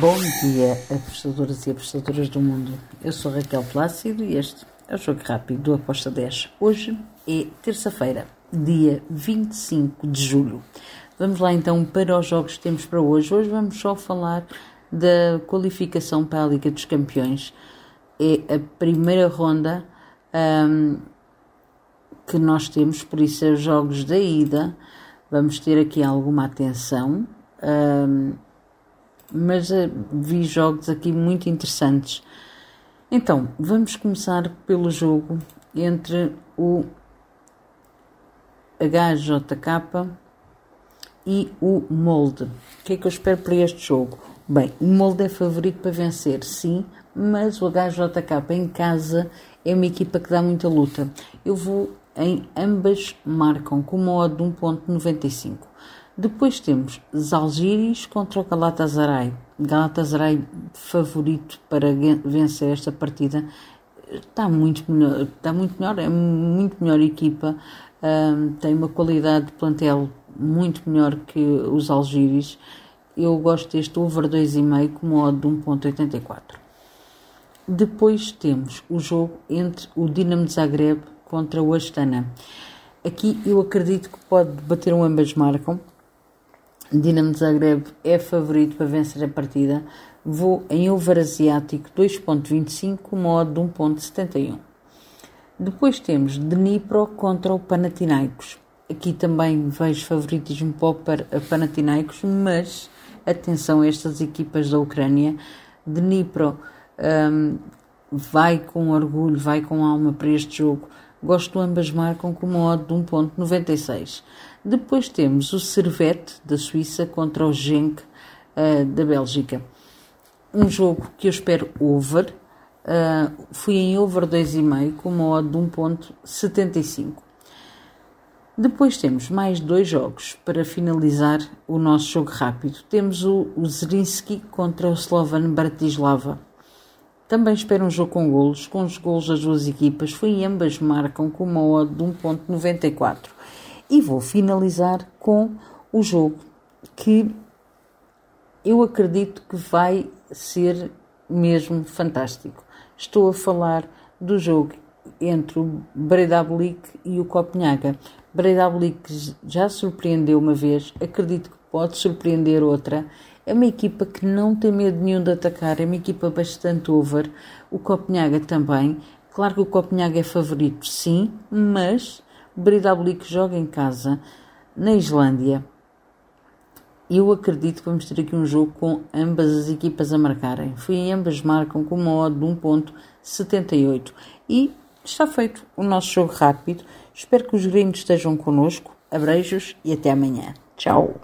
Bom dia, apostadoras e apostadoras do mundo. Eu sou Raquel Plácido e este é o Jogo Rápido do Aposta 10. Hoje é terça-feira, dia 25 de julho. Vamos lá então para os jogos que temos para hoje. Hoje vamos só falar da qualificação para a Liga dos Campeões. É a primeira ronda um, que nós temos, por isso é os jogos da ida. Vamos ter aqui alguma atenção. Um, mas uh, vi jogos aqui muito interessantes. Então, vamos começar pelo jogo entre o HJK e o Molde. O que é que eu espero para este jogo? Bem, o Molde é favorito para vencer, sim, mas o HJK em casa é uma equipa que dá muita luta. Eu vou em ambas marcam com uma odd de 1.95. Depois temos Zalgiris contra o Galatasaray. Galatasaray favorito para vencer esta partida. Está muito melhor, está muito melhor é muito melhor equipa, um, tem uma qualidade de plantel muito melhor que os Algiris. Eu gosto deste over 2,5 com modo de 1.84. Depois temos o jogo entre o Dinamo de Zagreb contra o Astana. Aqui eu acredito que pode bater um ambas marcam. Dinamo Zagreb é favorito para vencer a partida. Vou em over asiático 2.25, modo de 1.71. Depois temos Dnipro contra o Panathinaikos. Aqui também vejo favoritismo para o Panathinaikos, mas atenção a estas equipas da Ucrânia. Dnipro um, vai com orgulho, vai com alma para este jogo. Gosto ambas marcam com uma odd de 1.96. Depois temos o Servette da Suíça contra o Genk uh, da Bélgica. Um jogo que eu espero over. Uh, fui em over 2,5 com uma odd de 1.75. Depois temos mais dois jogos para finalizar o nosso jogo rápido. Temos o, o Zrinski contra o Slovan Bratislava. Também espero um jogo com golos, com os golos das duas equipas. Foi ambas marcam com uma odd de 1.94. E vou finalizar com o jogo que eu acredito que vai ser mesmo fantástico. Estou a falar do jogo entre o Breidablik e o Copenhaga. Breidablik já surpreendeu uma vez, acredito que pode surpreender outra. É uma equipa que não tem medo nenhum de atacar, é uma equipa bastante over. O Copenhaga também. Claro que o Copenhaga é favorito, sim, mas Breidablik joga em casa, na Islândia. Eu acredito que vamos ter aqui um jogo com ambas as equipas a marcarem. Fui ambas marcam com uma odd de 1.78. E está feito o nosso jogo rápido. Espero que os gringos estejam connosco. Abreijos e até amanhã. Tchau!